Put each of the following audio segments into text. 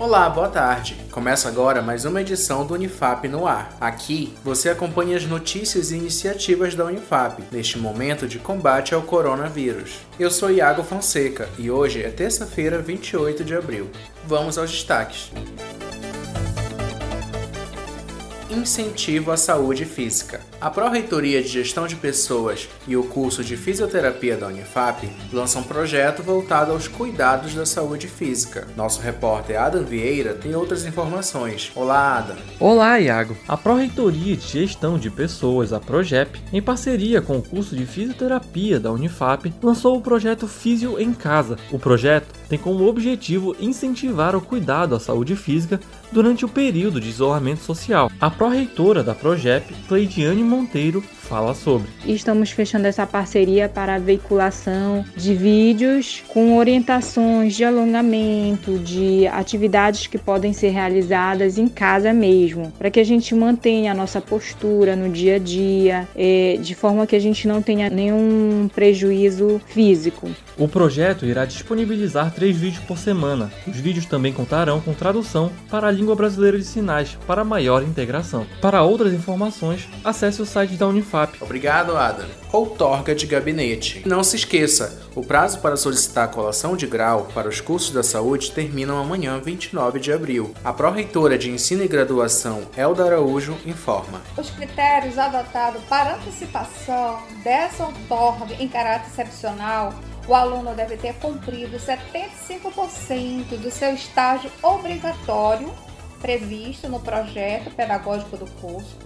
Olá, boa tarde. Começa agora mais uma edição do Unifap no ar. Aqui você acompanha as notícias e iniciativas da Unifap neste momento de combate ao coronavírus. Eu sou Iago Fonseca e hoje é terça-feira, 28 de abril. Vamos aos destaques incentivo à saúde física. A Pró-Reitoria de Gestão de Pessoas e o curso de Fisioterapia da Unifap lançam um projeto voltado aos cuidados da saúde física. Nosso repórter Adam Vieira tem outras informações. Olá, Adam. Olá, Iago. A Pró-Reitoria de Gestão de Pessoas, a Progep, em parceria com o curso de Fisioterapia da Unifap, lançou o projeto Físio em Casa. O projeto tem como objetivo incentivar o cuidado à saúde física durante o período de isolamento social. A pró-reitora da Progep, Cleidiane Monteiro, fala sobre. Estamos fechando essa parceria para a veiculação de vídeos com orientações de alongamento, de atividades que podem ser realizadas em casa mesmo, para que a gente mantenha a nossa postura no dia a dia, é, de forma que a gente não tenha nenhum prejuízo físico. O projeto irá disponibilizar três vídeos por semana. Os vídeos também contarão com tradução para a língua brasileira de sinais para maior integração. Para outras informações, acesse o site da Unifap Obrigado, Adam. Outorga de gabinete. Não se esqueça, o prazo para solicitar a colação de grau para os cursos da saúde termina amanhã, 29 de abril. A pró-reitora de Ensino e Graduação, Elda Araújo, informa. Os critérios adotados para antecipação dessa outorga em caráter excepcional o aluno deve ter cumprido 75% do seu estágio obrigatório previsto no projeto pedagógico do curso,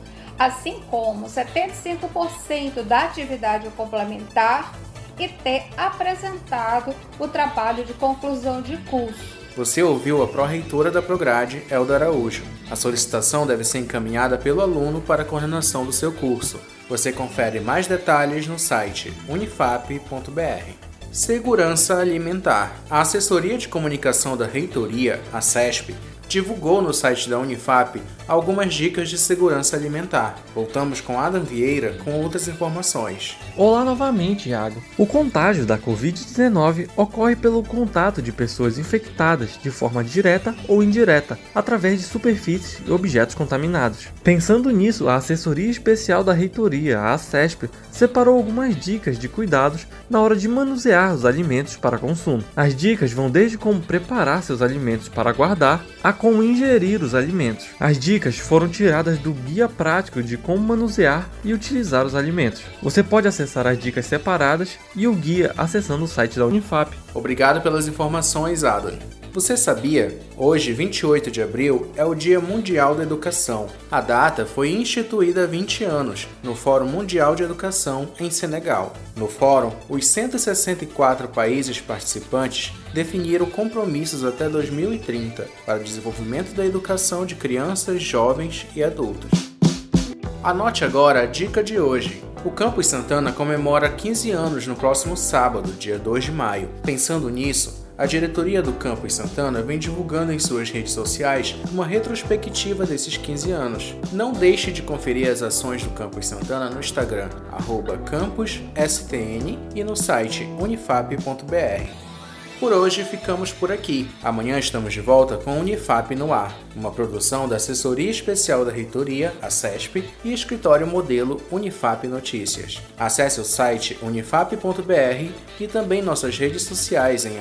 assim como 75% da atividade complementar e ter apresentado o trabalho de conclusão de curso. Você ouviu a pró-reitora da Prograde, Elda Araújo. A solicitação deve ser encaminhada pelo aluno para a coordenação do seu curso. Você confere mais detalhes no site unifap.br. Segurança Alimentar. A Assessoria de Comunicação da Reitoria, a CESP, divulgou no site da Unifap algumas dicas de segurança alimentar. Voltamos com Adam Vieira com outras informações. Olá novamente, Iago. O contágio da Covid-19 ocorre pelo contato de pessoas infectadas de forma direta ou indireta, através de superfícies e objetos contaminados. Pensando nisso, a Assessoria Especial da Reitoria, a ACESP, separou algumas dicas de cuidados na hora de manusear os alimentos para consumo. As dicas vão desde como preparar seus alimentos para guardar, a como ingerir os alimentos. As dicas foram tiradas do guia prático de como manusear e utilizar os alimentos. Você pode acessar as dicas separadas e o guia acessando o site da Unifap. Obrigado pelas informações, Adam. Você sabia? Hoje, 28 de abril, é o Dia Mundial da Educação. A data foi instituída há 20 anos no Fórum Mundial de Educação em Senegal. No fórum, os 164 países participantes definiram compromissos até 2030 para o desenvolvimento da educação de crianças, jovens e adultos. Anote agora a dica de hoje. O Campus Santana comemora 15 anos no próximo sábado, dia 2 de maio. Pensando nisso, a diretoria do Campus Santana vem divulgando em suas redes sociais uma retrospectiva desses 15 anos. Não deixe de conferir as ações do Campus Santana no Instagram, campusstn e no site unifap.br. Por hoje ficamos por aqui. Amanhã estamos de volta com Unifap no ar, uma produção da Assessoria Especial da Reitoria, a CESP, e Escritório Modelo Unifap Notícias. Acesse o site unifap.br e também nossas redes sociais em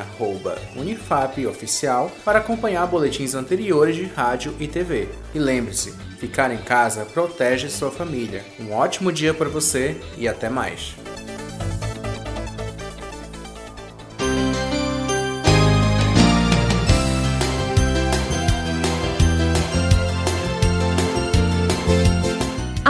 @unifapoficial para acompanhar boletins anteriores de rádio e TV. E lembre-se, ficar em casa protege sua família. Um ótimo dia para você e até mais.